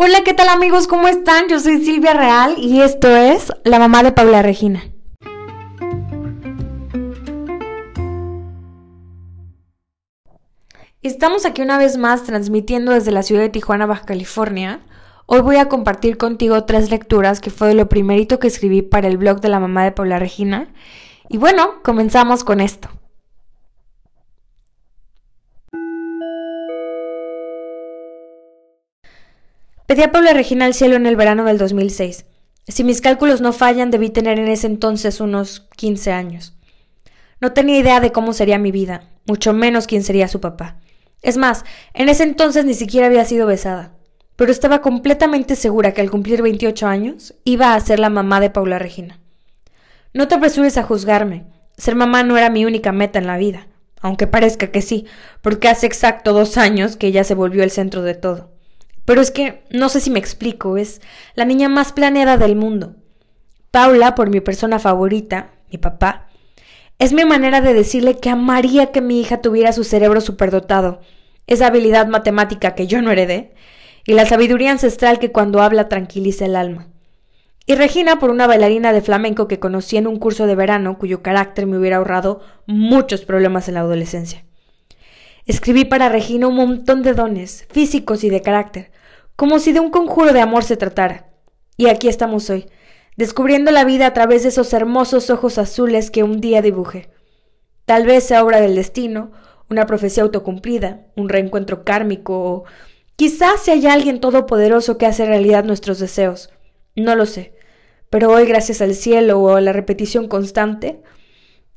Hola, ¿qué tal amigos? ¿Cómo están? Yo soy Silvia Real y esto es La mamá de Paula Regina. Estamos aquí una vez más transmitiendo desde la ciudad de Tijuana, Baja California. Hoy voy a compartir contigo tres lecturas que fue lo primerito que escribí para el blog de la mamá de Paula Regina. Y bueno, comenzamos con esto. Pedí a Paula Regina al cielo en el verano del 2006. Si mis cálculos no fallan, debí tener en ese entonces unos 15 años. No tenía idea de cómo sería mi vida, mucho menos quién sería su papá. Es más, en ese entonces ni siquiera había sido besada, pero estaba completamente segura que al cumplir 28 años iba a ser la mamá de Paula Regina. No te apresures a juzgarme. Ser mamá no era mi única meta en la vida, aunque parezca que sí, porque hace exacto dos años que ella se volvió el centro de todo. Pero es que no sé si me explico, es la niña más planeada del mundo. Paula, por mi persona favorita, mi papá, es mi manera de decirle que amaría que mi hija tuviera su cerebro superdotado, esa habilidad matemática que yo no heredé, y la sabiduría ancestral que cuando habla tranquiliza el alma. Y Regina por una bailarina de flamenco que conocí en un curso de verano cuyo carácter me hubiera ahorrado muchos problemas en la adolescencia. Escribí para Regina un montón de dones, físicos y de carácter, como si de un conjuro de amor se tratara. Y aquí estamos hoy, descubriendo la vida a través de esos hermosos ojos azules que un día dibujé. Tal vez sea obra del destino, una profecía autocumplida, un reencuentro kármico o quizás sea haya alguien todopoderoso que hace realidad nuestros deseos. No lo sé. Pero hoy, gracias al cielo o a la repetición constante,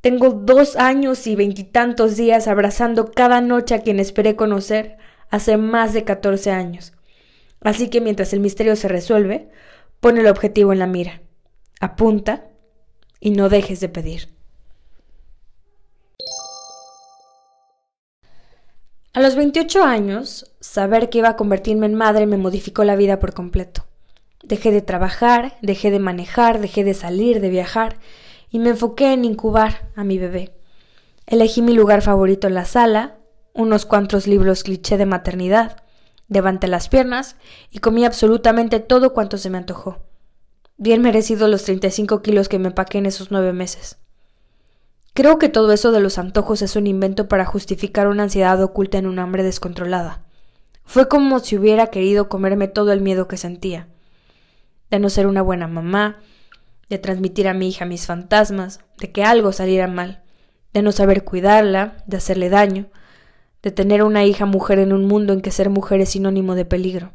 tengo dos años y veintitantos días abrazando cada noche a quien esperé conocer hace más de catorce años. Así que mientras el misterio se resuelve, pon el objetivo en la mira, apunta y no dejes de pedir. A los 28 años, saber que iba a convertirme en madre me modificó la vida por completo. Dejé de trabajar, dejé de manejar, dejé de salir, de viajar, y me enfoqué en incubar a mi bebé. Elegí mi lugar favorito en la sala, unos cuantos libros cliché de maternidad, levanté las piernas y comí absolutamente todo cuanto se me antojó. Bien merecido los 35 kilos que me empaqué en esos nueve meses. Creo que todo eso de los antojos es un invento para justificar una ansiedad oculta en un hambre descontrolada. Fue como si hubiera querido comerme todo el miedo que sentía. De no ser una buena mamá, de transmitir a mi hija mis fantasmas, de que algo saliera mal, de no saber cuidarla, de hacerle daño, de tener una hija mujer en un mundo en que ser mujer es sinónimo de peligro,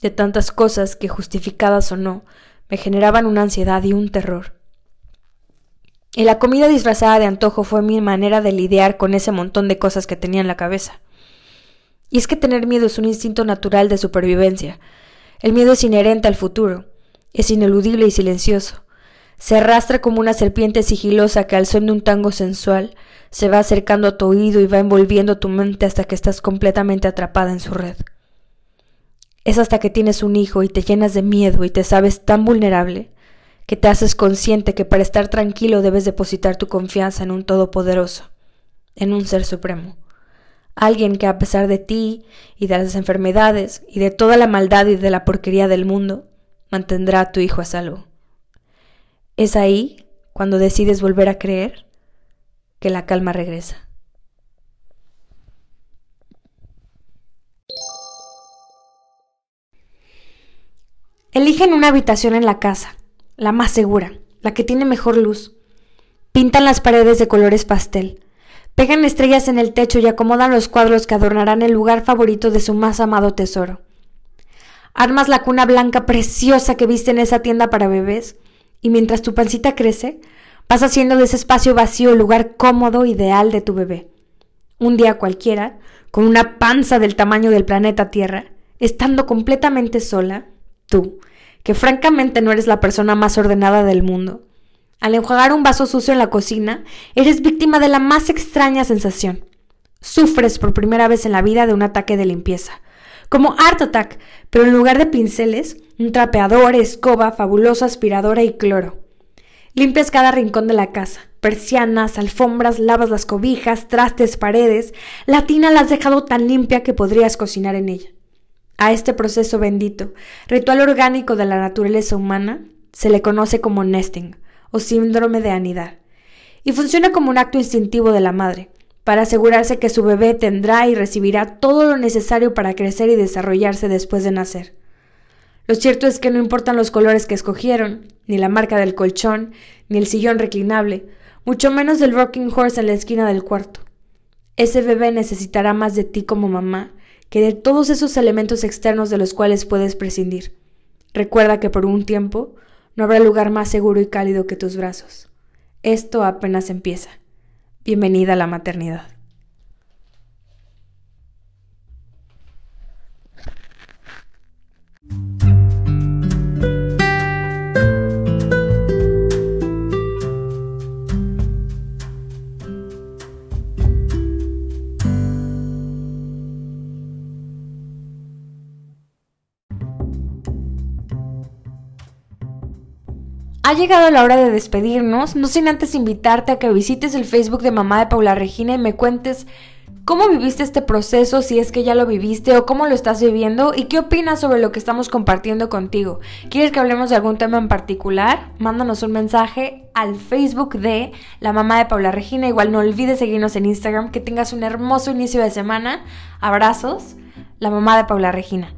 de tantas cosas que, justificadas o no, me generaban una ansiedad y un terror. Y la comida disfrazada de antojo fue mi manera de lidiar con ese montón de cosas que tenía en la cabeza. Y es que tener miedo es un instinto natural de supervivencia. El miedo es inherente al futuro, es ineludible y silencioso. Se arrastra como una serpiente sigilosa que al son de un tango sensual se va acercando a tu oído y va envolviendo tu mente hasta que estás completamente atrapada en su red. Es hasta que tienes un hijo y te llenas de miedo y te sabes tan vulnerable que te haces consciente que para estar tranquilo debes depositar tu confianza en un Todopoderoso, en un Ser Supremo, alguien que a pesar de ti y de las enfermedades y de toda la maldad y de la porquería del mundo, mantendrá a tu hijo a salvo. Es ahí cuando decides volver a creer que la calma regresa. Eligen una habitación en la casa, la más segura, la que tiene mejor luz. Pintan las paredes de colores pastel. Pegan estrellas en el techo y acomodan los cuadros que adornarán el lugar favorito de su más amado tesoro. Armas la cuna blanca preciosa que viste en esa tienda para bebés, y mientras tu pancita crece, Vas haciendo de ese espacio vacío el lugar cómodo ideal de tu bebé. Un día cualquiera, con una panza del tamaño del planeta Tierra, estando completamente sola, tú, que francamente no eres la persona más ordenada del mundo, al enjuagar un vaso sucio en la cocina, eres víctima de la más extraña sensación. Sufres por primera vez en la vida de un ataque de limpieza. Como Art Attack, pero en lugar de pinceles, un trapeador, escoba, fabulosa aspiradora y cloro. Limpias cada rincón de la casa, persianas, alfombras, lavas las cobijas, trastes, paredes. La tina la has dejado tan limpia que podrías cocinar en ella. A este proceso bendito, ritual orgánico de la naturaleza humana, se le conoce como nesting o síndrome de anidad, y funciona como un acto instintivo de la madre, para asegurarse que su bebé tendrá y recibirá todo lo necesario para crecer y desarrollarse después de nacer. Lo cierto es que no importan los colores que escogieron, ni la marca del colchón, ni el sillón reclinable, mucho menos el rocking horse en la esquina del cuarto. Ese bebé necesitará más de ti como mamá que de todos esos elementos externos de los cuales puedes prescindir. Recuerda que por un tiempo no habrá lugar más seguro y cálido que tus brazos. Esto apenas empieza. Bienvenida a la maternidad. Ha llegado la hora de despedirnos, no sin antes invitarte a que visites el Facebook de Mamá de Paula Regina y me cuentes cómo viviste este proceso, si es que ya lo viviste o cómo lo estás viviendo y qué opinas sobre lo que estamos compartiendo contigo. ¿Quieres que hablemos de algún tema en particular? Mándanos un mensaje al Facebook de La Mamá de Paula Regina. Igual no olvides seguirnos en Instagram. Que tengas un hermoso inicio de semana. Abrazos. La Mamá de Paula Regina.